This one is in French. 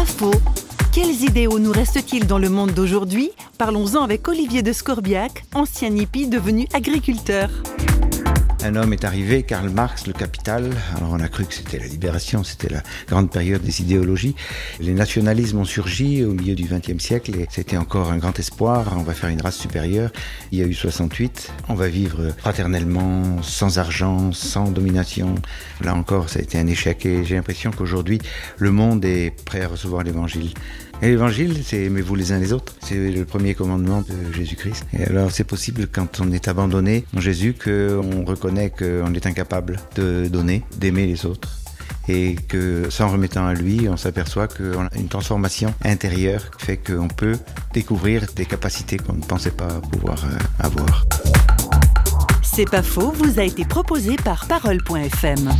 pas faux. Quels idéaux nous reste-t-il dans le monde d'aujourd'hui? Parlons-en avec Olivier de Scorbiac, ancien hippie devenu agriculteur. Un homme est arrivé, Karl Marx, le capital. Alors on a cru que c'était la libération, c'était la grande période des idéologies. Les nationalismes ont surgi au milieu du XXe siècle et c'était encore un grand espoir. On va faire une race supérieure. Il y a eu 68. On va vivre fraternellement, sans argent, sans domination. Là encore, ça a été un échec et j'ai l'impression qu'aujourd'hui, le monde est prêt à recevoir l'évangile. Et l'évangile, c'est aimez-vous les uns les autres. C'est le premier commandement de Jésus-Christ. Et alors, c'est possible quand on est abandonné en Jésus qu'on reconnaît qu'on est incapable de donner, d'aimer les autres. Et que s'en remettant à lui, on s'aperçoit qu'on a une transformation intérieure qui fait qu'on peut découvrir des capacités qu'on ne pensait pas pouvoir euh, avoir. C'est pas faux, vous a été proposé par Parole.fm.